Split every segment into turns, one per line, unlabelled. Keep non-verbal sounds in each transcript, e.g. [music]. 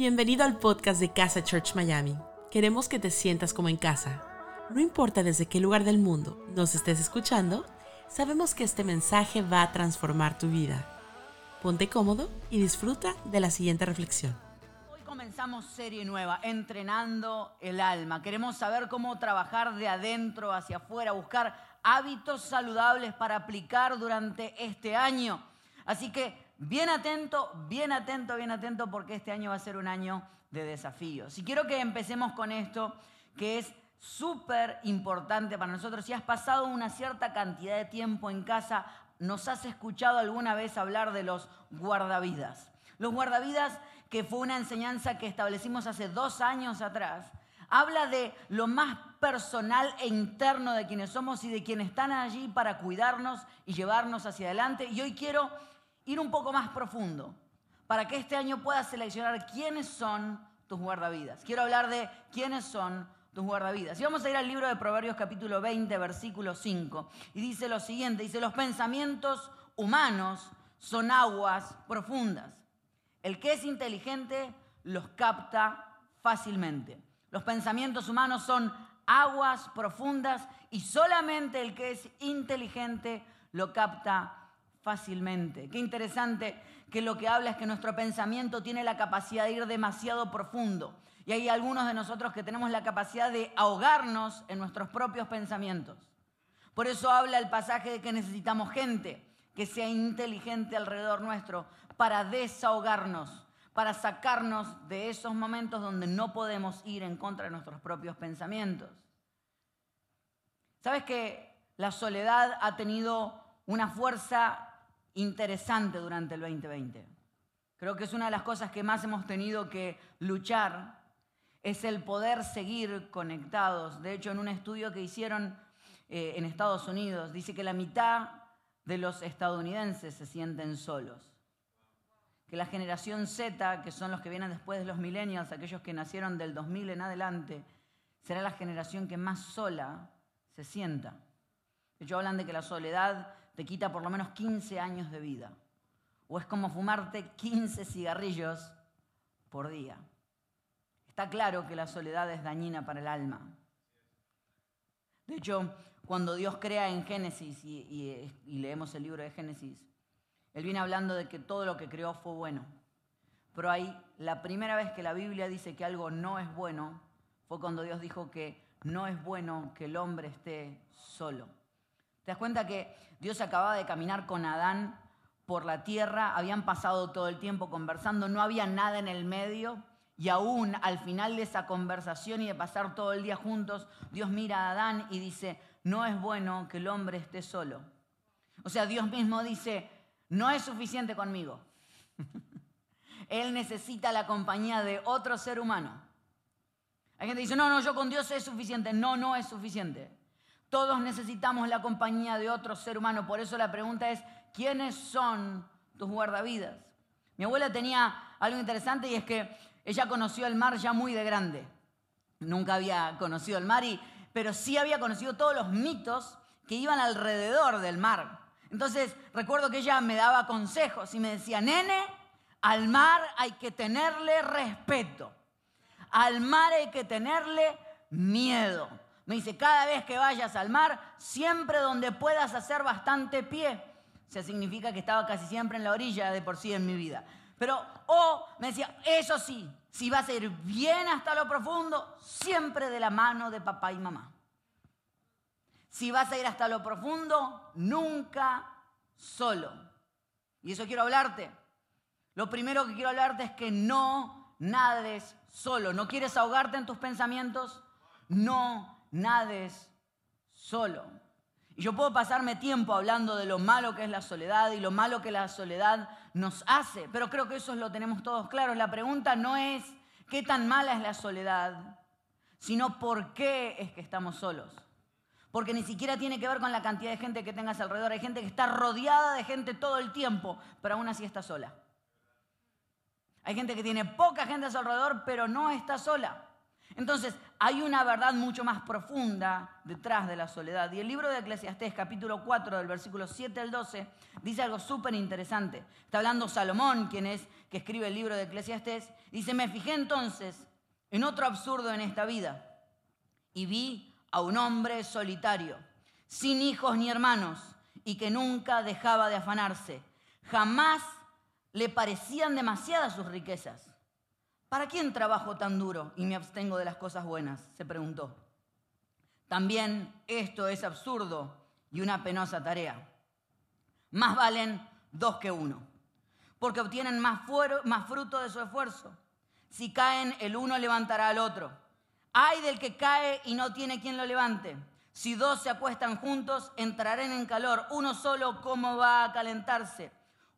Bienvenido al podcast de Casa Church Miami. Queremos que te sientas como en casa. No importa desde qué lugar del mundo nos estés escuchando, sabemos que este mensaje va a transformar tu vida. Ponte cómodo y disfruta de la siguiente reflexión.
Hoy comenzamos serie nueva, Entrenando el Alma. Queremos saber cómo trabajar de adentro hacia afuera, buscar hábitos saludables para aplicar durante este año. Así que bien atento, bien atento, bien atento, porque este año va a ser un año de desafíos. Y quiero que empecemos con esto, que es súper importante para nosotros. Si has pasado una cierta cantidad de tiempo en casa, nos has escuchado alguna vez hablar de los guardavidas. Los guardavidas, que fue una enseñanza que establecimos hace dos años atrás, habla de lo más personal e interno de quienes somos y de quienes están allí para cuidarnos y llevarnos hacia adelante. Y hoy quiero ir un poco más profundo para que este año puedas seleccionar quiénes son tus guardavidas. Quiero hablar de quiénes son tus guardavidas. Y vamos a ir al libro de Proverbios capítulo 20, versículo 5. Y dice lo siguiente, dice, los pensamientos humanos son aguas profundas. El que es inteligente los capta fácilmente. Los pensamientos humanos son aguas profundas y solamente el que es inteligente lo capta fácilmente. Qué interesante que lo que habla es que nuestro pensamiento tiene la capacidad de ir demasiado profundo. Y hay algunos de nosotros que tenemos la capacidad de ahogarnos en nuestros propios pensamientos. Por eso habla el pasaje de que necesitamos gente que sea inteligente alrededor nuestro para desahogarnos, para sacarnos de esos momentos donde no podemos ir en contra de nuestros propios pensamientos. ¿Sabes que la soledad ha tenido una fuerza interesante durante el 2020. Creo que es una de las cosas que más hemos tenido que luchar, es el poder seguir conectados. De hecho, en un estudio que hicieron eh, en Estados Unidos, dice que la mitad de los estadounidenses se sienten solos. Que la generación Z, que son los que vienen después de los millennials, aquellos que nacieron del 2000 en adelante, será la generación que más sola se sienta. De hecho, hablan de que la soledad te quita por lo menos 15 años de vida. O es como fumarte 15 cigarrillos por día. Está claro que la soledad es dañina para el alma. De hecho, cuando Dios crea en Génesis y, leemos el libro de Génesis, Él viene hablando de que todo lo que creó fue bueno. Pero ahí, la primera vez que la Biblia dice que algo no es bueno, fue cuando Dios dijo que no es bueno que el hombre esté solo. ¿Te das cuenta que Dios acababa de caminar con Adán por la tierra? Habían pasado todo el tiempo conversando, no había nada en el medio. Y aún al final de esa conversación y de pasar todo el día juntos, Dios mira a Adán y dice, no es bueno que el hombre esté solo. O sea, Dios mismo dice, no es suficiente conmigo. [laughs] Él necesita la compañía de otro ser humano. Hay gente que dice, no, no, yo con Dios es suficiente. No, no es suficiente. Todos necesitamos la compañía de otro ser humano. Por eso la pregunta es, ¿quiénes son tus guardavidas? Mi abuela tenía algo interesante y es que ella conoció el mar ya muy de grande. Nunca había conocido el mar, pero sí había conocido todos los mitos que iban alrededor del mar. Entonces recuerdo que ella me daba consejos y me decía, nene, al mar hay que tenerle respeto. Al mar hay que tenerle miedo. Me dice, cada vez que vayas al mar, siempre donde puedas hacer bastante pie. O sea, significa que estaba casi siempre en la orilla de por sí en mi vida. Pero, o me decía, eso sí, si vas a ir bien hasta lo profundo, siempre de la mano de papá y mamá. Si vas a ir hasta lo profundo, nunca solo. Y eso quiero hablarte. Lo primero que quiero hablarte es que no nades solo. ¿No quieres ahogarte en tus pensamientos? No nades solo. Y yo puedo pasarme tiempo hablando de lo malo que es la soledad y lo malo que la soledad nos hace, pero creo que eso lo tenemos todos claros. La pregunta no es qué tan mala es la soledad, sino por qué es que estamos solos. Porque ni siquiera tiene que ver con la cantidad de gente que tengas alrededor. Hay gente que está rodeada de gente todo el tiempo, pero aún así está sola. Hay gente que tiene poca gente a su alrededor, pero no está sola. Entonces, hay una verdad mucho más profunda detrás de la soledad. Y el libro de Eclesiastés, capítulo 4, del versículo 7 al 12, dice algo súper interesante. Está hablando Salomón, quien es que escribe el libro de Eclesiastés. Dice, me fijé entonces en otro absurdo en esta vida y vi a un hombre solitario, sin hijos ni hermanos, y que nunca dejaba de afanarse. Jamás le parecían demasiadas sus riquezas. ¿Para quién trabajo tan duro y me abstengo de las cosas buenas? se preguntó. También esto es absurdo y una penosa tarea. Más valen dos que uno, porque obtienen más, fruto de su esfuerzo. Si caen, el uno levantará al otro. Hay del que cae y no tiene quien lo levante. Si dos se acuestan juntos, entrarán en calor. Uno solo, ¿cómo va a calentarse?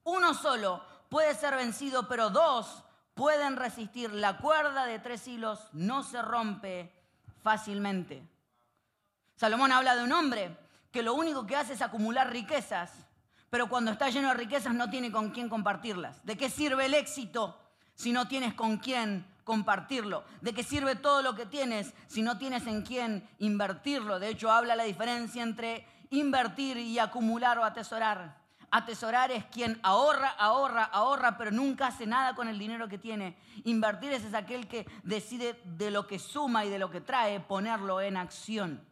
Uno solo puede ser vencido, pero dos pueden resistir. La cuerda de tres hilos no se rompe fácilmente. Salomón habla de un hombre que lo único que hace es acumular riquezas, pero cuando está lleno de riquezas no tiene con quién compartirlas. ¿De qué sirve el éxito si no tienes con quién compartirlo? ¿De qué sirve todo lo que tienes si no tienes en quién invertirlo? De hecho, habla la diferencia entre invertir y acumular o atesorar. Atesorar es quien ahorra, ahorra, ahorra, pero nunca hace nada con el dinero que tiene. Invertir es, aquel que decide de lo que suma y de lo que trae, ponerlo en acción.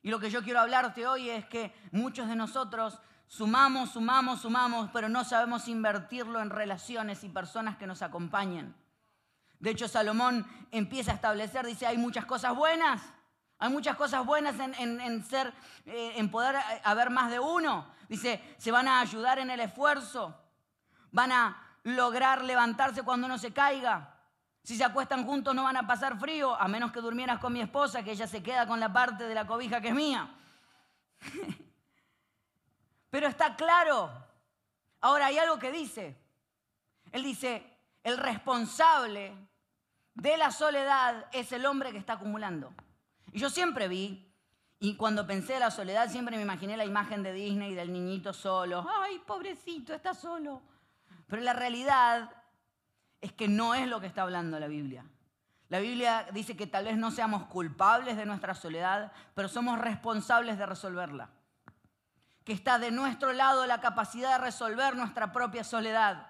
Y lo que yo quiero hablarte hoy es que muchos de nosotros sumamos, sumamos, sumamos, pero no sabemos invertirlo en relaciones y personas que nos acompañen. De hecho, Salomón empieza a establecer, dice, hay muchas cosas buenas, hay muchas cosas buenas en, ser, eh, en poder haber más de uno. Dice, se van a ayudar en el esfuerzo, van a lograr levantarse cuando uno se caiga. Si se acuestan juntos no van a pasar frío, a menos que durmieras con mi esposa, que ella se queda con la parte de la cobija que es mía. [laughs] Pero está claro. Ahora hay algo que dice. Él dice, el responsable de la soledad es el hombre que está acumulando. Y yo siempre vi, y cuando pensé en la soledad, siempre me imaginé la imagen de Disney del niñito solo. Ay, pobrecito, está solo. Pero la realidad es que no es lo que está hablando la Biblia. La Biblia dice que tal vez no seamos culpables de nuestra soledad, pero somos responsables de resolverla. Que está de nuestro lado la capacidad de resolver nuestra propia soledad.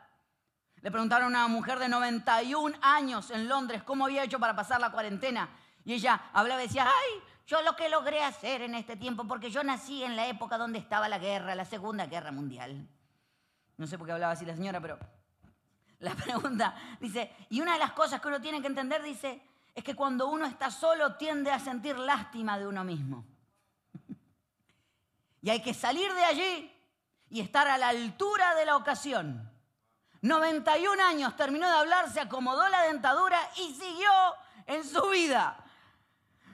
Le preguntaron a una mujer de 91 años en Londres cómo había hecho para pasar la cuarentena. Y ella hablaba y decía, ay, yo lo que logré hacer en este tiempo, porque yo nací en la época donde estaba la guerra, la Segunda Guerra Mundial. No sé por qué hablaba así la señora, pero la [laughs] pregunta dice, y una de las cosas que uno tiene que entender, dice, es que cuando uno está solo tiende a sentir lástima de uno mismo. [laughs] y hay que salir de allí y estar a la altura de la ocasión. 91 años, terminó de hablar, se acomodó la dentadura y siguió en su vida.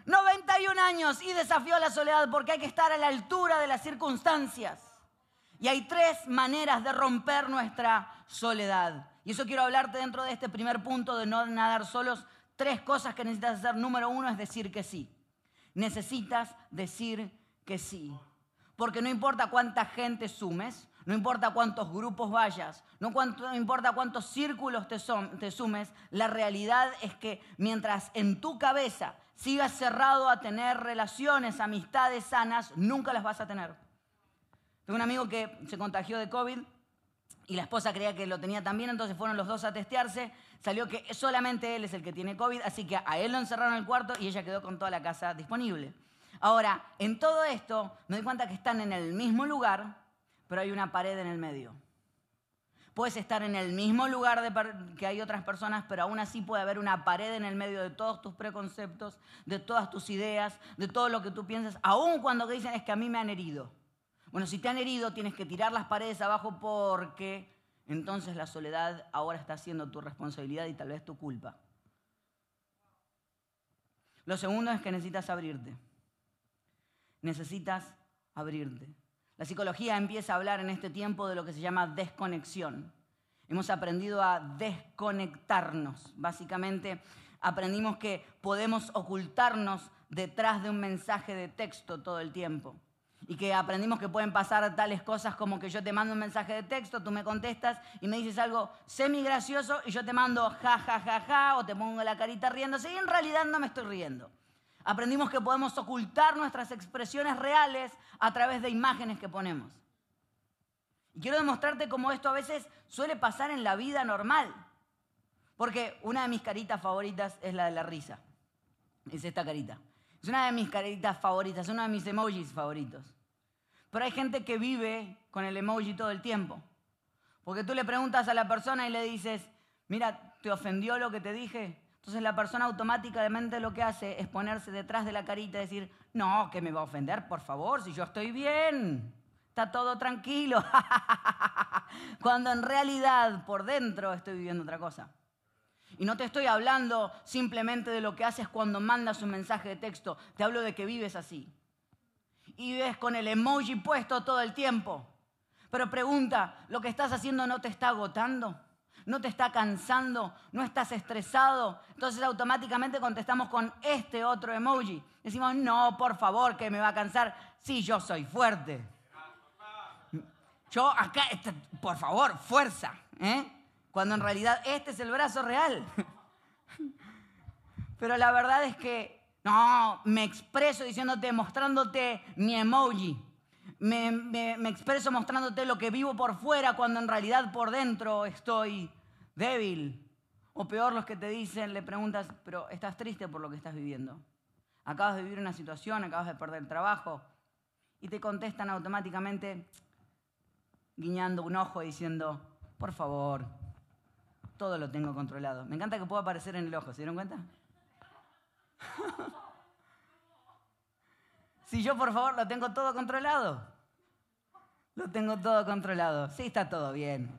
91 años y desafió a la soledad porque hay que estar a la altura de las circunstancias. Y hay tres maneras de romper nuestra soledad. Y eso quiero hablarte dentro de este primer punto de no nadar solos. Tres cosas que necesitas hacer. Número uno es decir que sí. Necesitas decir que sí. Porque no importa cuánta gente sumes, no importa cuántos grupos vayas, no, importa cuántos círculos te, te sumes, la realidad es que mientras en tu cabeza sigas cerrado a tener relaciones, amistades sanas, nunca las vas a tener. Tengo un amigo que se contagió de COVID y la esposa creía que lo tenía también, entonces fueron los dos a testearse. Salió que solamente él es el que tiene COVID, así que a él lo encerraron en el cuarto y ella quedó con toda la casa disponible. Ahora, en todo esto me doy cuenta que están en el mismo lugar, pero hay una pared en el medio. Puedes estar en el mismo lugar que hay otras personas, pero aún así puede haber una pared en el medio de todos tus preconceptos, de todas tus ideas, de todo lo que tú piensas, aún cuando dicen es que a mí me han herido. Bueno, si te han herido, tienes que tirar las paredes abajo porque entonces la soledad ahora está siendo tu responsabilidad y tal vez tu culpa. Lo segundo es que necesitas abrirte. Necesitas abrirte. La psicología empieza a hablar en este tiempo de lo que se llama desconexión. Hemos aprendido a desconectarnos. Básicamente aprendimos que podemos ocultarnos detrás de un mensaje de texto todo el tiempo. y que aprendimos que pueden pasar tales cosas como que yo te mando un mensaje de texto, tú me contestas y me dices algo semi gracioso y yo te mando ja, ja, ja, ja, o te pongo la carita riéndose y en realidad no me estoy riendo. Aprendimos que podemos ocultar nuestras expresiones reales a través de imágenes que ponemos. Y quiero demostrarte cómo esto a veces suele pasar en la vida normal. Porque una de mis caritas favoritas es la de la risa. Es esta carita. Es una de mis caritas favoritas, es uno de mis emojis favoritos. Pero hay gente que vive con el emoji todo el tiempo. Porque tú le preguntas a la persona y le dices, mira, ¿te ofendió lo que te dije? Entonces la persona automáticamente lo que hace es ponerse detrás de la carita y decir, no, que me va a ofender, por favor, si yo estoy bien, está todo tranquilo. [laughs] Cuando en realidad por dentro estoy viviendo otra cosa. Y no te estoy hablando simplemente de lo que haces cuando mandas un mensaje de texto, te hablo de que vives así. Y vives con el emoji puesto todo el tiempo. Pero pregunta, ¿lo que estás haciendo no te está agotando? ¿No te está cansando? ¿No estás estresado? Entonces automáticamente contestamos con este otro emoji. Decimos, no, por favor, que me va a cansar. Sí, yo soy fuerte. Yo acá, este, por favor, fuerza. ¿eh? cuando en realidad este es el brazo real. [laughs] Pero la verdad es que no, me expreso diciéndote, mostrándote mi emoji. Me, expreso mostrándote lo que vivo por fuera cuando en realidad por dentro estoy débil. O peor, los que te dicen, le preguntas, pero estás triste por lo que estás viviendo. Acabas de vivir una situación, acabas de perder el trabajo. Y te contestan automáticamente guiñando un ojo diciendo, por favor, todo lo tengo controlado. Me encanta que pueda aparecer en el ojo, ¿se dieron cuenta? [laughs] si yo, por favor, lo tengo todo controlado. Lo tengo todo controlado. Sí, está todo bien.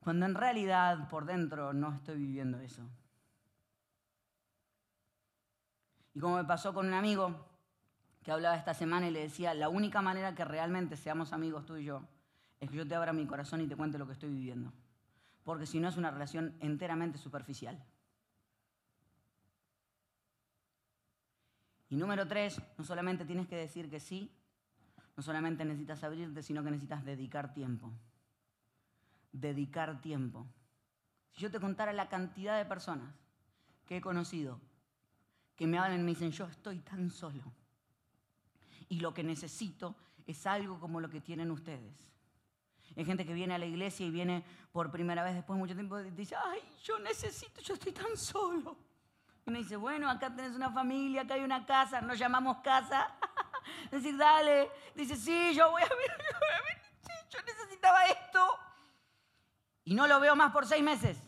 Cuando en realidad por dentro no estoy viviendo eso. Y como me pasó con un amigo que hablaba esta semana y le decía, la única manera que realmente seamos amigos tú y yo es que yo te abra mi corazón y te cuente lo que estoy viviendo porque si no es una relación enteramente superficial. Y número tres, no solamente tienes que decir que sí, no solamente necesitas abrirte, sino que necesitas dedicar tiempo. Dedicar tiempo. Si yo te contara la cantidad de personas que he conocido que me hablan y me dicen, yo estoy tan solo. Y lo que necesito es algo como lo que tienen ustedes. Hay gente que viene a la iglesia y viene por primera vez después de mucho tiempo y dice, ay, yo necesito, yo estoy tan solo. Y me dice, bueno, acá tenés una familia, acá hay una casa, nos llamamos casa. [laughs] [laughs] Decir, dale. Dice, sí, yo voy a ver, [laughs] yo, necesitaba esto. Y no lo veo más por seis meses.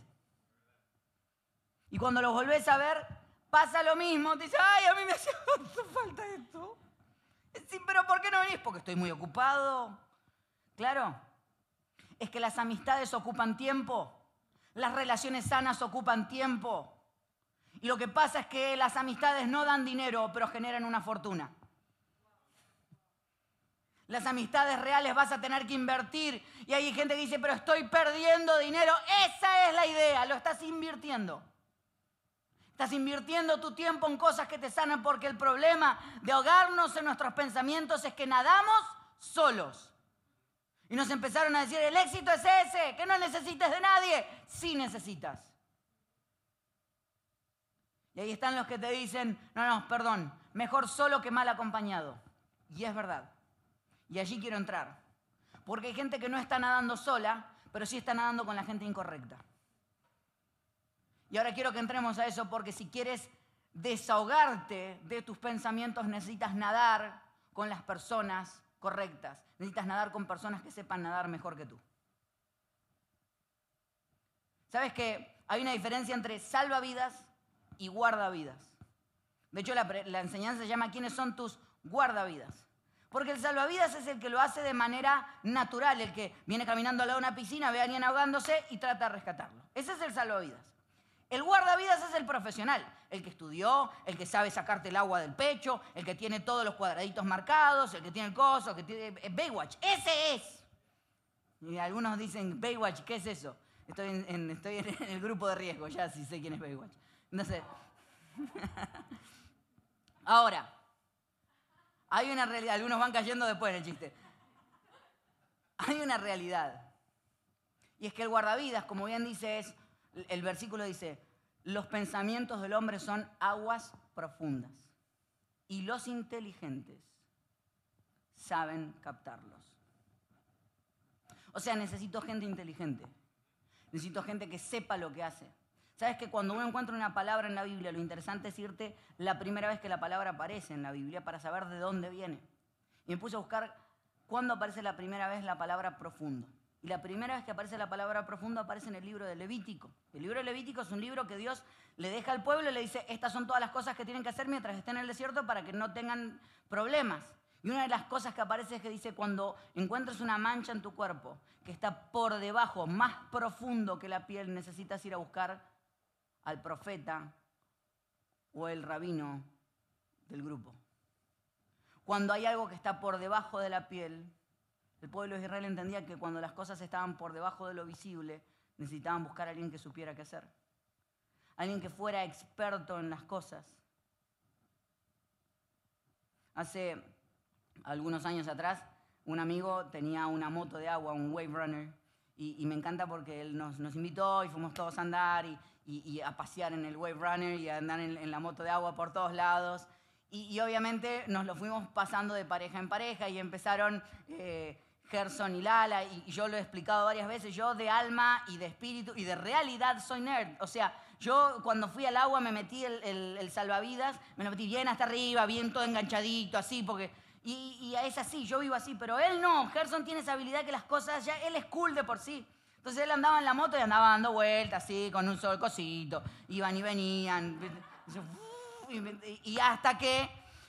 Y cuando lo volvés a ver, pasa lo mismo. Dice, ay, a mí me [laughs] hace falta esto. Sí, pero ¿por qué no venís? Porque estoy muy ocupado. Claro, es que las amistades ocupan tiempo, las relaciones sanas ocupan tiempo. Y lo que pasa es que las amistades no dan dinero, pero generan una fortuna. Las amistades reales vas a tener que invertir. Y hay gente que dice, pero estoy perdiendo dinero. Esa es la idea, lo estás invirtiendo. Estás invirtiendo tu tiempo en cosas que te sanan porque el problema de ahogarnos en nuestros pensamientos es que nadamos solos. Y nos empezaron a decir, el éxito es ese, que no necesites de nadie. Sí necesitas. Y ahí están los que te dicen, no, no, perdón, mejor solo que mal acompañado. Y es verdad. Y allí quiero entrar. Porque hay gente que no está nadando sola, pero sí está nadando con la gente incorrecta. Y ahora quiero que entremos a eso porque si quieres desahogarte de tus pensamientos necesitas nadar con las personas correctas. Necesitas nadar con personas que sepan nadar mejor que tú. ¿Sabes que hay una diferencia entre salvavidas y guardavidas? De hecho, la, la enseñanza se llama quiénes son tus guardavidas. Porque el salvavidas es el que lo hace de manera natural, el que viene caminando al lado de una piscina, ve a alguien ahogándose y trata de rescatarlo. Ese es el salvavidas. El guardavidas es el profesional, el que estudió, el que sabe sacarte el agua del pecho, el que tiene todos los cuadraditos marcados, el que tiene el coso, el que tiene eh, Baywatch. Ese es. Y algunos dicen, Baywatch, ¿qué es eso? Estoy en, estoy en [laughs] el grupo de riesgo, ya sí sé quién es Baywatch. No sé. [laughs] Ahora, Hay una realidad, algunos van cayendo después en el chiste. Hay una realidad. Y es que el guardavidas, como bien dice, es, el versículo dice, los pensamientos del hombre son aguas profundas y los inteligentes saben captarlos. O sea, necesito gente inteligente. Necesito gente que sepa lo que hace. Sabes que cuando uno encuentra una palabra en la Biblia, lo interesante es irte la primera vez que la palabra aparece en la Biblia para saber de dónde viene. Y me puse a buscar cuándo aparece la primera vez la palabra profundo. Y la primera vez que aparece la palabra profundo aparece en el libro de Levítico. El libro de Levítico es un libro que Dios le deja al pueblo y le dice, estas son todas las cosas que tienen que hacer mientras estén en el desierto para que no tengan problemas. Y una de las cosas que aparece es que dice, cuando encuentres una mancha en tu cuerpo que está por debajo, más profundo que la piel, necesitas ir a buscar al profeta o el rabino del grupo. Cuando hay algo que está por debajo de la piel, el pueblo de Israel entendía que cuando las cosas estaban por debajo de lo visible, necesitaban buscar a alguien que supiera qué hacer. Alguien que fuera experto en las cosas. Hace algunos años atrás, un amigo tenía una moto de agua, un Wave Runner, y, me encanta porque él nos, invitó y fuimos todos a andar y, a pasear en el Wave Runner y a andar en, la moto de agua por todos lados. Y, obviamente nos lo fuimos pasando de pareja en pareja y empezaron eh, Gerson y Lala, y, yo lo he explicado varias veces, yo de alma y de espíritu y de realidad soy nerd. O sea, yo cuando fui al agua me metí el, salvavidas, me lo metí bien hasta arriba, bien todo enganchadito, así, porque... Y, y, es así, yo vivo así, pero él no, Gerson tiene esa habilidad que las cosas, ya él es cool de por sí. Entonces él andaba en la moto y andaba dando vueltas así, con un solo cosito, iban y venían, y hasta que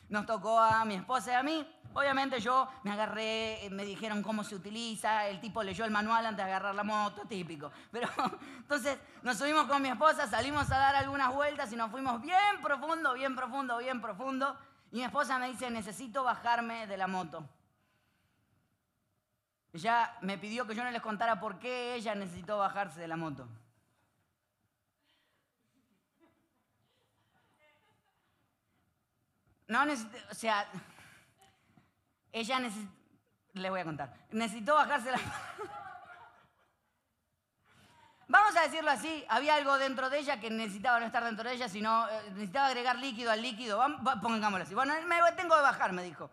nos tocó a mi esposa y a mí. Obviamente yo me agarré, me dijeron cómo se utiliza, el tipo leyó el manual antes de agarrar la moto, típico. Pero [laughs] entonces nos subimos con mi esposa, salimos a dar algunas vueltas y nos fuimos bien profundo, bien profundo, bien profundo. Y mi esposa me dice, necesito bajarme de la moto. Ella me pidió que yo no les contara por qué ella necesitó bajarse de la moto. No o sea, ella necesitó, le voy a contar, necesitó bajarse la... Vamos a decirlo así, había algo dentro de ella que necesitaba no estar dentro de ella, sino eh, necesitaba agregar líquido al líquido. pongámoslo así. Bueno, me tengo que bajar, me dijo.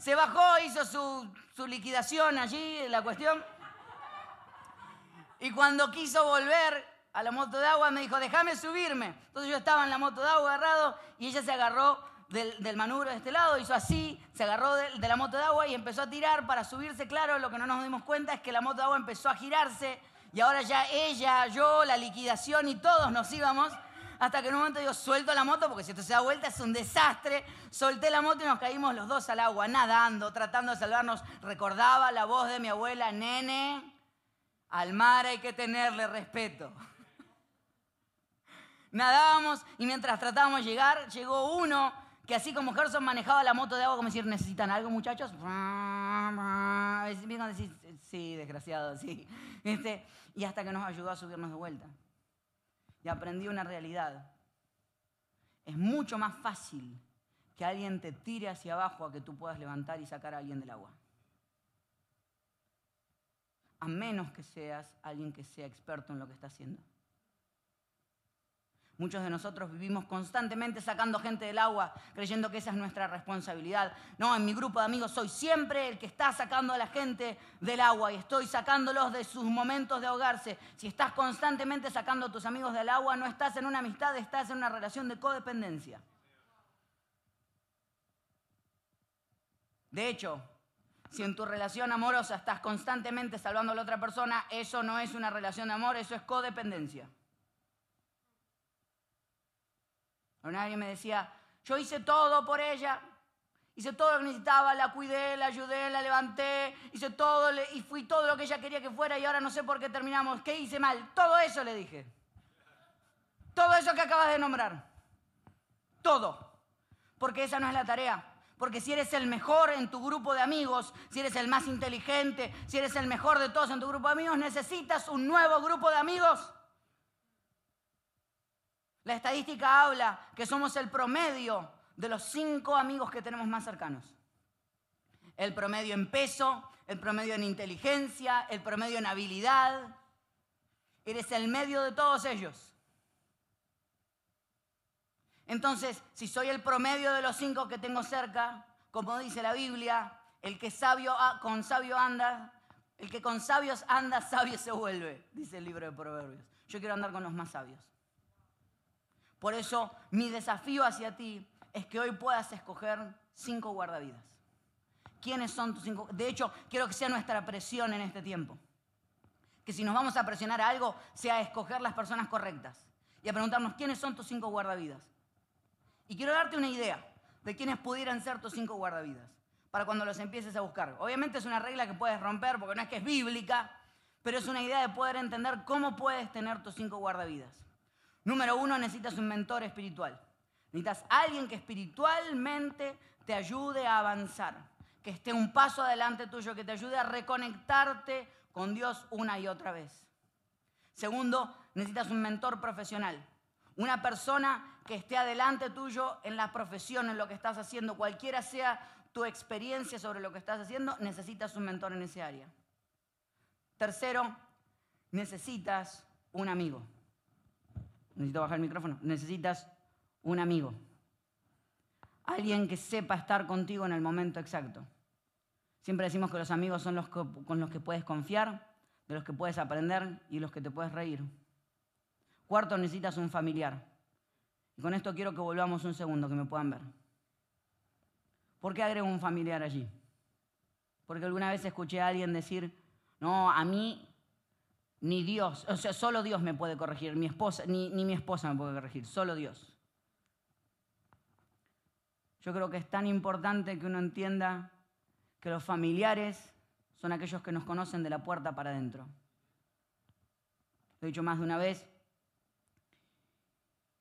Se bajó, hizo su, su liquidación allí, la cuestión. Y cuando quiso volver a la moto de agua, me dijo, déjame subirme. Entonces yo estaba en la moto de agua agarrado y ella se agarró del, manubrio de este lado, hizo así, se agarró de, la moto de agua y empezó a tirar para subirse. Claro, lo que no nos dimos cuenta es que la moto de agua empezó a girarse y ahora ya ella, yo, la liquidación y todos nos íbamos. Hasta que en un momento digo, suelto la moto porque si esto se da vuelta es un desastre. Solté la moto y nos caímos los dos al agua, nadando, tratando de salvarnos. Recordaba la voz de mi abuela, nene, al mar hay que tenerle respeto. [laughs] Nadábamos y mientras tratábamos de llegar, llegó uno que así como Gerson manejaba la moto de agua, como decir, ¿necesitan algo, muchachos? decir, sí, desgraciado, sí. Este, y hasta que nos ayudó a subirnos de vuelta. Y aprendí una realidad. Es mucho más fácil que alguien te tire hacia abajo a que tú puedas levantar y sacar a alguien del agua. A menos que seas alguien que sea experto en lo que está haciendo. Muchos de nosotros vivimos constantemente sacando gente del agua, creyendo que esa es nuestra responsabilidad. No, en mi grupo de amigos soy siempre el que está sacando a la gente del agua y estoy sacándolos de sus momentos de ahogarse. Si estás constantemente sacando a tus amigos del agua, no estás en una amistad, estás en una relación de codependencia. De hecho, si en tu relación amorosa estás constantemente salvando a la otra persona, eso no es una relación de amor, eso es codependencia. Alguien me decía, yo hice todo por ella, hice todo lo que necesitaba, la cuidé, la ayudé, la levanté, hice todo y fui todo lo que ella quería que fuera y ahora no sé por qué terminamos. ¿Qué hice mal? Todo eso le dije. Todo eso que acabas de nombrar. Todo. Porque esa no es la tarea. Porque si eres el mejor en tu grupo de amigos, si eres el más inteligente, si eres el mejor de todos en tu grupo de amigos, necesitas un nuevo grupo de amigos la estadística habla que somos el promedio de los cinco amigos que tenemos más cercanos. el promedio en peso, el promedio en inteligencia, el promedio en habilidad. Eres el medio de todos ellos. Entonces, si soy el promedio de los cinco que tengo cerca, como dice la Biblia, el que sabio con sabio anda, el que con sabios anda, sabio se vuelve, dice el libro de Proverbios. Yo quiero andar con los más sabios. Por eso mi desafío hacia ti es que hoy puedas escoger cinco guardavidas. ¿Quiénes son tus cinco? De hecho, quiero que sea nuestra presión en este tiempo. Que si nos vamos a presionar a algo, sea escoger las personas correctas y a preguntarnos quiénes son tus cinco guardavidas. Y quiero darte una idea de quiénes pudieran ser tus cinco guardavidas para cuando los empieces a buscar. Obviamente es una regla que puedes romper porque no es que es bíblica, pero es una idea de poder entender cómo puedes tener tus cinco guardavidas. Número uno, necesitas un mentor espiritual. Necesitas alguien que espiritualmente te ayude a avanzar, que esté un paso adelante tuyo, que te ayude a reconectarte con Dios una y otra vez. Segundo, necesitas un mentor profesional. Una persona que esté adelante tuyo en la profesión, en lo que estás haciendo, cualquiera sea tu experiencia sobre lo que estás haciendo, necesitas un mentor en ese área. Tercero, necesitas un amigo. Necesito bajar el micrófono. Necesitas un amigo. Alguien que sepa estar contigo en el momento exacto. Siempre decimos que los amigos son los con los que puedes confiar, de los que puedes aprender y los que te puedes reír. Cuarto, necesitas un familiar. Y con esto quiero que volvamos un segundo, que me puedan ver. ¿Por qué agrego un familiar allí? Porque alguna vez escuché a alguien decir, no, a mí ni Dios, o sea, solo Dios me puede corregir, mi esposa, ni, ni mi esposa me puede corregir, solo Dios. Yo creo que es tan importante que uno entienda que los familiares son aquellos que nos conocen de la puerta para adentro. Lo he dicho más de una vez.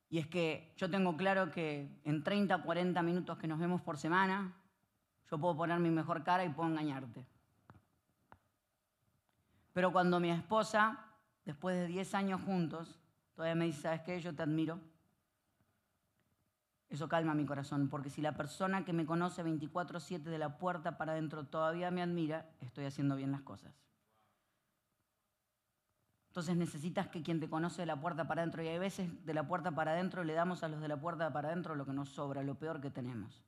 Y es que yo tengo claro que en 30, 40 minutos que nos vemos por semana, yo puedo poner mi mejor cara y puedo engañarte. Pero cuando mi esposa, después de 10 años juntos, todavía me dice, ¿sabes qué? Yo te admiro. Eso calma mi corazón, porque si la persona que me conoce 24/7 de la puerta para adentro todavía me admira, estoy haciendo bien las cosas. Entonces necesitas que quien te conoce de la puerta para adentro, y hay veces de la puerta para adentro le damos a los de la puerta para adentro lo que nos sobra, lo peor que tenemos.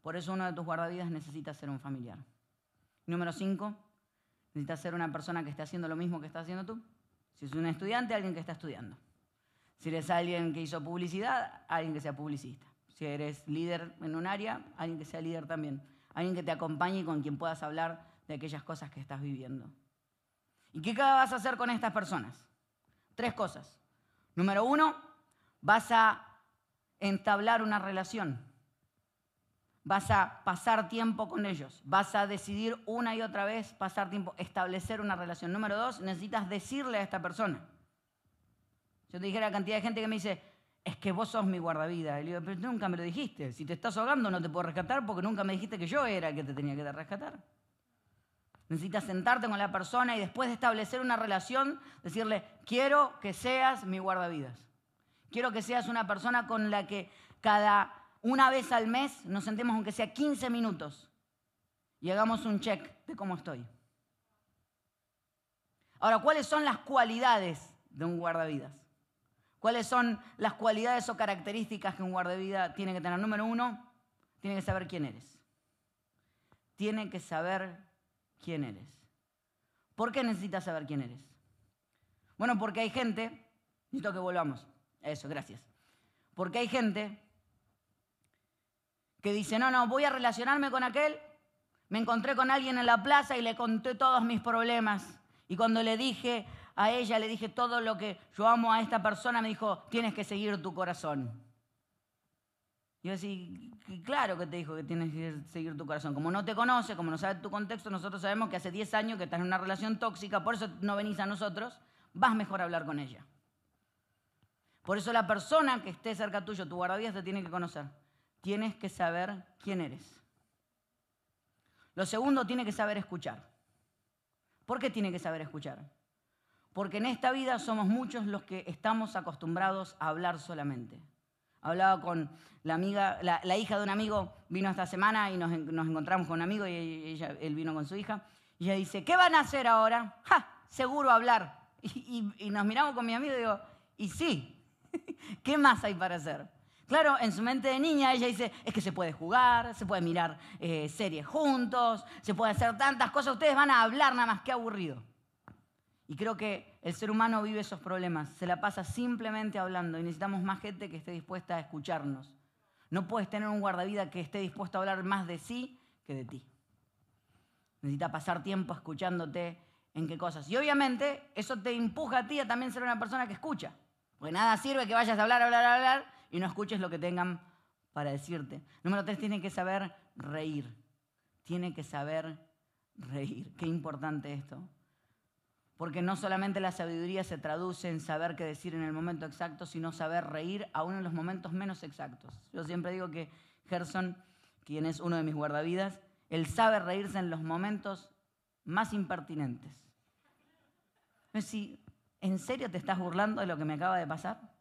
Por eso uno de tus guardavidas necesita ser un familiar. Número cinco, necesitas ser una persona que esté haciendo lo mismo que estás haciendo tú. Si es un estudiante, alguien que está estudiando. Si eres alguien que hizo publicidad, alguien que sea publicista. Si eres líder en un área, alguien que sea líder también. Alguien que te acompañe y con quien puedas hablar de aquellas cosas que estás viviendo. ¿Y qué vas a hacer con estas personas? Tres cosas. Número uno, vas a entablar una relación. Vas a pasar tiempo con ellos. Vas a decidir una y otra vez pasar tiempo, establecer una relación. Número dos, necesitas decirle a esta persona. Yo te dije la cantidad de gente que me dice, es que vos sos mi guardavida. Y le digo, pero nunca me lo dijiste. Si te estás ahogando no te puedo rescatar porque nunca me dijiste que yo era el que te tenía que rescatar. Necesitas sentarte con la persona y después de establecer una relación, decirle, quiero que seas mi guardavidas. Quiero que seas una persona con la que cada una vez al mes nos sentemos, aunque sea 15 minutos, y hagamos un check de cómo estoy. Ahora, ¿cuáles son las cualidades de un guardavidas? ¿Cuáles son las cualidades o características que un guardavidas tiene que tener? Número uno, tiene que saber quién eres. Tiene que saber quién eres. ¿Por qué necesitas saber quién eres? Bueno, porque hay gente, necesito que volvamos, eso, gracias. Porque hay gente que dice, no, no, voy a relacionarme con aquel, me encontré con alguien en la plaza y le conté todos mis problemas. Y cuando le dije a ella, le dije todo lo que yo amo a esta persona, me dijo, tienes que seguir tu corazón. Y yo decía, claro que te dijo que tienes que seguir tu corazón. Como no te conoce, como no sabe tu contexto, nosotros sabemos que hace 10 años que estás en una relación tóxica, por eso no venís a nosotros, vas mejor a hablar con ella. Por eso la persona que esté cerca tuyo, tu guardavidas, te tiene que conocer. Tienes que saber quién eres. Lo segundo, tiene que saber escuchar. ¿Por qué tiene que saber escuchar? Porque en esta vida somos muchos los que estamos acostumbrados a hablar solamente Hablaba con la amiga, la, hija de un amigo vino esta semana y nos, encontramos con un amigo y ella, él vino con su hija. Y ella dice, ¿qué van a hacer ahora? ¡Ja! Seguro hablar. [laughs] Y, nos miramos con mi amigo y digo, y sí, [laughs] ¿qué más hay para hacer? Claro, en su mente de niña ella dice, es que se puede jugar, se puede mirar eh, series juntos, se puede hacer tantas cosas, ustedes van a hablar nada más, qué aburrido. Y creo que el ser humano vive esos problemas, se la pasa simplemente hablando y necesitamos más gente que esté dispuesta a escucharnos. No puedes tener un guardavida que esté dispuesto a hablar más de sí que de ti. Necesita pasar tiempo escuchándote en qué cosas. Y obviamente eso te empuja a ti a también ser una persona que escucha. Porque nada sirve que vayas a hablar, hablar, hablar y no escuches lo que tengan para decirte. Número tres, tiene que saber reír. Tiene que saber reír. Qué importante esto. Porque no solamente la sabiduría se traduce en saber qué decir en el momento exacto, sino saber reír aún en los momentos menos exactos. Yo siempre digo que Gerson, quien es uno de mis guardavidas, él sabe reírse en los momentos más impertinentes. Si, ¿En serio te estás burlando de lo que me acaba de pasar?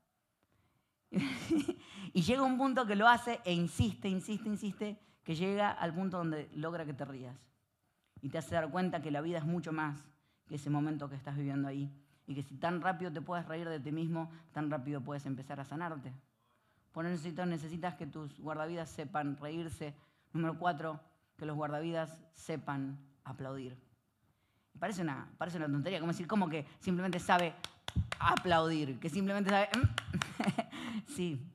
[laughs] y llega un punto que lo hace e insiste, insiste, insiste, que llega al punto donde logra que te rías. Y te hace dar cuenta que la vida es mucho más que ese momento que estás viviendo ahí. Y que si tan rápido te puedes reír de ti mismo, tan rápido puedes empezar a sanarte. Por eso necesitas que tus guardavidas sepan reírse. Número cuatro, que los guardavidas sepan aplaudir. Parece una, parece una tontería, como decir, como que simplemente sabe aplaudir, que simplemente sabe... Sí,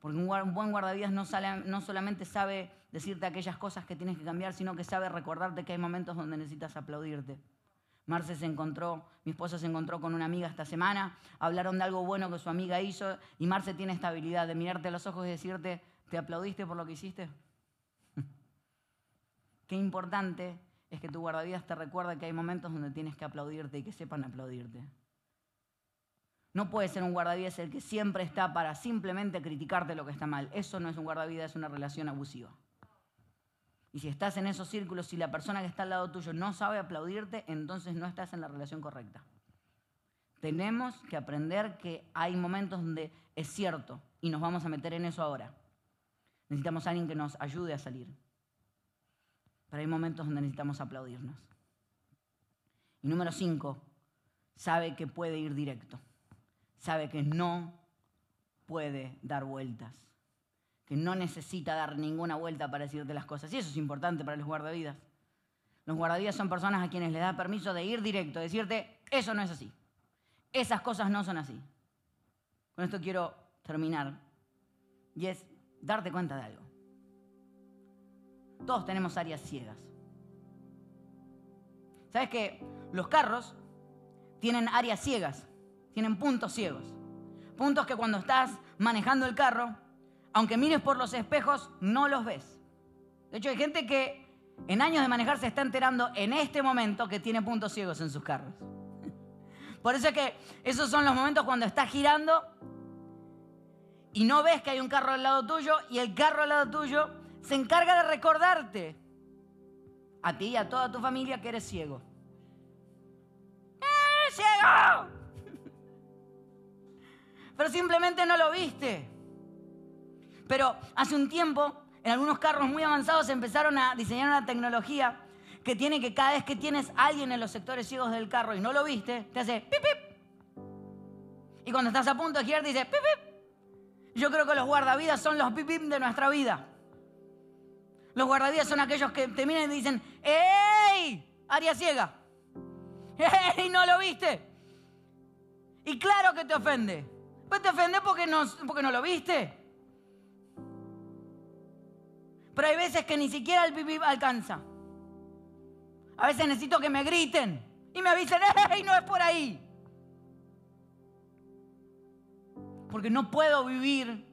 porque un, buen guardavidas no, solamente sabe decirte aquellas cosas que tienes que cambiar, sino que sabe recordarte que hay momentos donde necesitas aplaudirte. Marce se encontró, mi esposa se encontró con una amiga esta semana, hablaron de algo bueno que su amiga hizo y Marce tiene esta habilidad de mirarte a los ojos y decirte, ¿te aplaudiste por lo que hiciste? [laughs] Qué importante es que tu guardavidas te recuerde que hay momentos donde tienes que aplaudirte y que sepan aplaudirte. No puede ser un guardavidas el que siempre está para simplemente criticarte lo que está mal. Eso no es un guardavidas, es una relación abusiva. Y si estás en esos círculos, si la persona que está al lado tuyo no sabe aplaudirte, entonces no estás en la relación correcta. Tenemos que aprender que hay momentos donde es cierto y nos vamos a meter en eso ahora. Necesitamos alguien que nos ayude a salir. Pero hay momentos donde necesitamos aplaudirnos. Y número cinco, sabe que puede ir directo sabe que no puede dar vueltas, que no necesita dar ninguna vuelta para decirte las cosas. Y eso es importante para los guardavidas. Los guardavidas son personas a quienes les da permiso de ir directo, decirte, eso no es así. Esas cosas no son así. Con esto quiero terminar. Y es darte cuenta de algo. Todos tenemos áreas ciegas. ¿Sabes que los carros tienen áreas ciegas? Tienen puntos ciegos. Puntos que cuando estás manejando el carro, aunque mires por los espejos, no los ves. De hecho, hay gente que en años de manejar se está enterando en este momento que tiene puntos ciegos en sus carros. [laughs] Por eso es que esos son los momentos cuando estás girando y no ves que hay un carro al lado tuyo y el carro al lado tuyo se encarga de recordarte a ti y a toda tu familia que eres ciego. ¡Eres ciego! Pero simplemente no lo viste. Pero hace un tiempo, en algunos carros muy avanzados empezaron a diseñar una tecnología que tiene que cada vez que tienes alguien en los sectores ciegos del carro y no lo viste, te hace pip pip. Y cuando estás a punto de girar, dice pip pip. Yo creo que los guardavidas son los pip pip de nuestra vida. Los guardavidas son aquellos que te miran y dicen, ¡Ey! Área ciega. [laughs] ¡Ey! ¿No lo viste? Y claro que te ofende. Pues te ofende porque no, porque no lo viste. Pero hay veces que ni siquiera el pipí alcanza. A veces necesito que me griten y me avisen, ¡Ey, no es por ahí! Porque no puedo vivir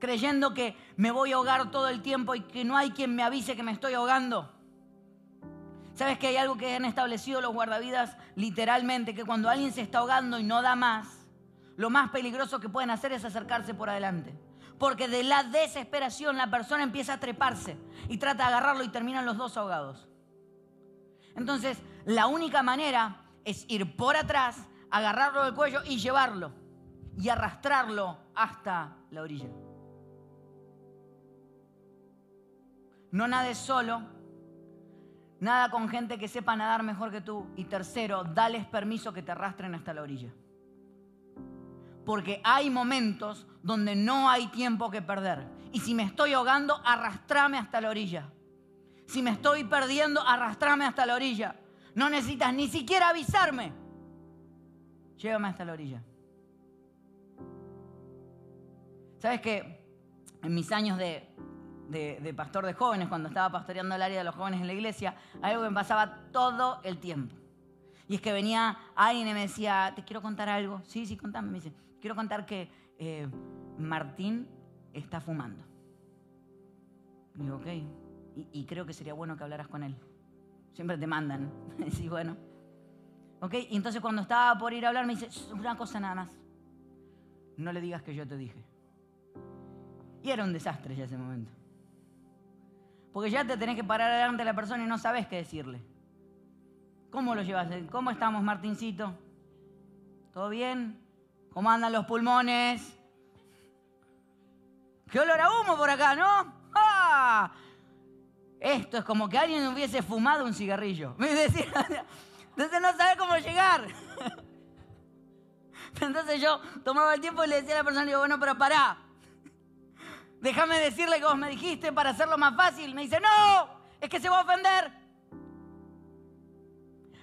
creyendo que me voy a ahogar todo el tiempo y que no hay quien me avise que me estoy ahogando. ¿Sabes que hay algo que han establecido los guardavidas literalmente? Que cuando alguien se está ahogando y no da más, lo más peligroso que pueden hacer es acercarse por adelante. Porque de la desesperación la persona empieza a treparse y trata de agarrarlo y terminan los dos ahogados. Entonces, la única manera es ir por atrás, agarrarlo del cuello y llevarlo y arrastrarlo hasta la orilla. No nades solo, nada con gente que sepa nadar mejor que tú. Y tercero, dales permiso que te arrastren hasta la orilla. Porque hay momentos donde no hay tiempo que perder. Y si me estoy ahogando, arrastrame hasta la orilla. Si me estoy perdiendo, arrastrame hasta la orilla. No necesitas ni siquiera avisarme. Llévame hasta la orilla. ¿Sabes que en mis años de, de, pastor de jóvenes, cuando estaba pastoreando el área de los jóvenes en la iglesia, algo que me pasaba todo el tiempo. Y es que venía alguien y me decía, te quiero contar algo. Sí, sí, contame. Me dice, quiero contar que eh, Martín está fumando. Y digo, ok. Y, creo que sería bueno que hablaras con él. Siempre te mandan. [laughs] sí, bueno. Ok, y entonces cuando estaba por ir a hablar me dice, una cosa nada más. No le digas que yo te dije. Y era un desastre ya ese momento. Porque ya te tenés que parar delante de la persona y no sabes qué decirle. ¿Cómo lo llevas? ¿Cómo estamos, Martincito? ¿Todo bien? ¿Cómo andan los pulmones? ¡Qué olor a humo por acá, ¿no? ¡Ah! Esto es como que alguien hubiese fumado un cigarrillo. [laughs] Me decía, entonces no sabe cómo llegar. [laughs] Entonces yo tomaba el tiempo y le decía a la persona, digo, bueno, pero pará. Déjame decirle que vos me dijiste para hacerlo más fácil. Me dice, no, es que se va a ofender.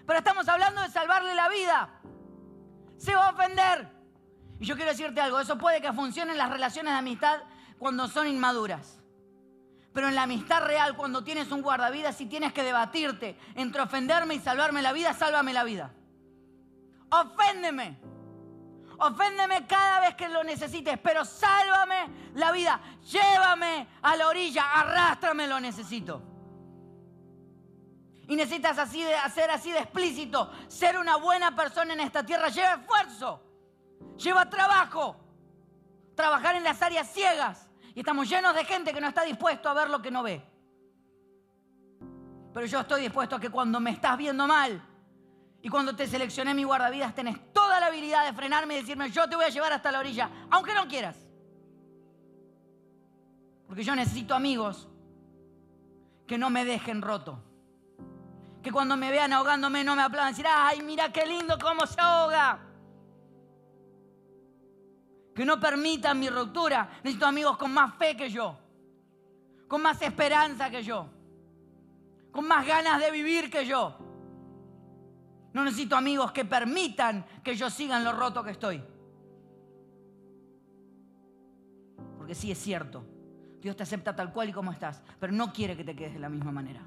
Pero estamos hablando de salvarle la vida. Se va a ofender. Y yo quiero decirte algo, eso puede que funcione en las relaciones de amistad cuando son inmaduras. Pero en la amistad real, cuando tienes un guardavidas y tienes que debatirte entre ofenderme y salvarme la vida, sálvame la vida. Oféndeme. Oféndeme cada vez que lo necesites, pero sálvame la vida. Llévame a la orilla, arrástrame, lo necesito. Y necesitas hacer así de explícito. Ser una buena persona en esta tierra lleva esfuerzo, lleva trabajo. Trabajar en las áreas ciegas. Y estamos llenos de gente que no está dispuesto a ver lo que no ve. Pero yo estoy dispuesto a que cuando me estás viendo mal y cuando te seleccioné mi guardavidas tenés toda la habilidad de frenarme y decirme yo te voy a llevar hasta la orilla, aunque no quieras. Porque yo necesito amigos que no me dejen roto. Que cuando me vean ahogándome no me aplaudan decir, ay, mira qué lindo cómo se ahoga que no permitan mi ruptura. Necesito amigos con más fe que yo, con más esperanza que yo, con más ganas de vivir que yo. No necesito amigos que permitan que yo siga en lo roto que estoy. Porque sí es cierto, Dios te acepta tal cual y como estás, pero no quiere que te quedes de la misma manera.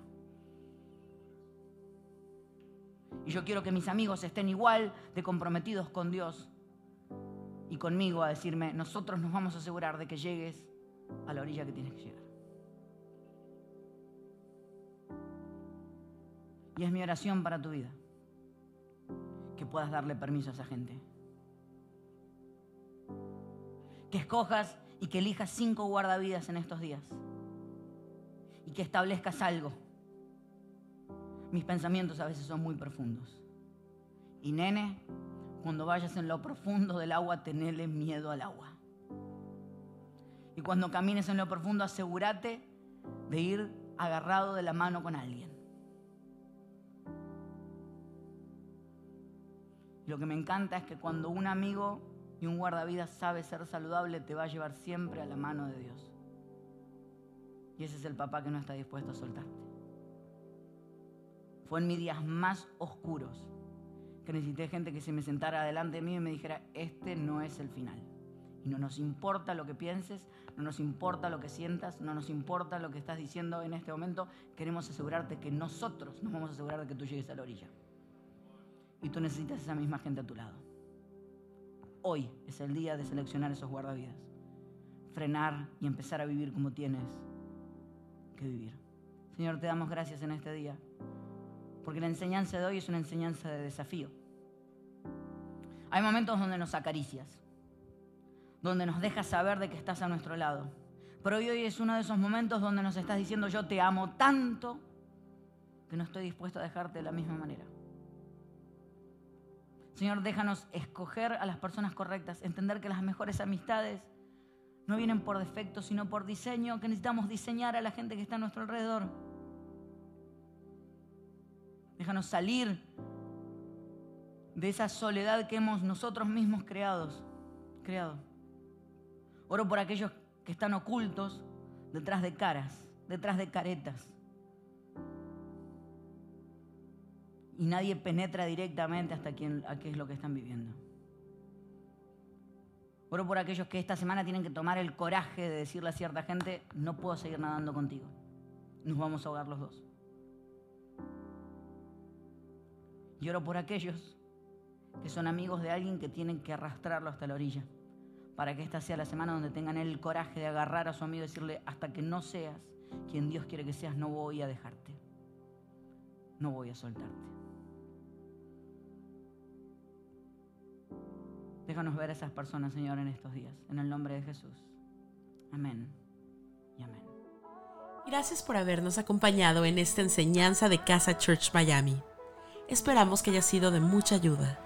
Y yo quiero que mis amigos estén igual de comprometidos con Dios y conmigo a decirme, nosotros nos vamos a asegurar de que llegues a la orilla que tienes que llegar. Y es mi oración para tu vida, que puedas darle permiso a esa gente. Que escojas y que elijas cinco guardavidas en estos días. Y que establezcas algo. Mis pensamientos a veces son muy profundos. Y nene, cuando vayas en lo profundo del agua, tenele miedo al agua. Y cuando camines en lo profundo, asegúrate de ir agarrado de la mano con alguien. Lo que me encanta es que cuando un amigo y un guardavidas sabe ser saludable, te va a llevar siempre a la mano de Dios. Y ese es el papá que no está dispuesto a soltarte. Fue en mis días más oscuros que necesité gente que se me sentara delante de mí y me dijera, este no es el final. Y no nos importa lo que pienses, no nos importa lo que sientas, no nos importa lo que estás diciendo en este momento, queremos asegurarte que nosotros nos vamos a asegurar de que tú llegues a la orilla. Y tú necesitas esa misma gente a tu lado. Hoy es el día de seleccionar esos guardavidas, frenar y empezar a vivir como tienes que vivir. Señor, te damos gracias en este día porque la enseñanza de hoy es una enseñanza de desafío. Hay momentos donde nos acaricias, donde nos dejas saber de que estás a nuestro lado. Pero hoy, hoy es uno de esos momentos donde nos estás diciendo yo te amo tanto que no estoy dispuesto a dejarte de la misma manera. Señor, déjanos escoger a las personas correctas, entender que las mejores amistades no vienen por defecto, sino por diseño, que necesitamos diseñar a la gente que está a nuestro alrededor. Déjanos salir de esa soledad que hemos nosotros mismos creados, creado. Oro por aquellos que están ocultos detrás de caras, detrás de caretas. Y nadie penetra directamente hasta quién, a qué es lo que están viviendo. Oro por aquellos que esta semana tienen que tomar el coraje de decirle a cierta gente, no puedo seguir nadando contigo. Nos vamos a ahogar los dos. Y oro por aquellos que son amigos de alguien que tienen que arrastrarlo hasta la orilla. Para que esta sea la semana donde tengan el coraje de agarrar a su amigo y decirle, hasta que no seas quien Dios quiere que seas, no voy a dejarte. No voy a soltarte. Déjanos ver a esas personas, Señor, en estos días. En el nombre de Jesús. Amén y amén.
Gracias por habernos acompañado en esta enseñanza de Casa Church Miami. Esperamos que haya sido de mucha ayuda.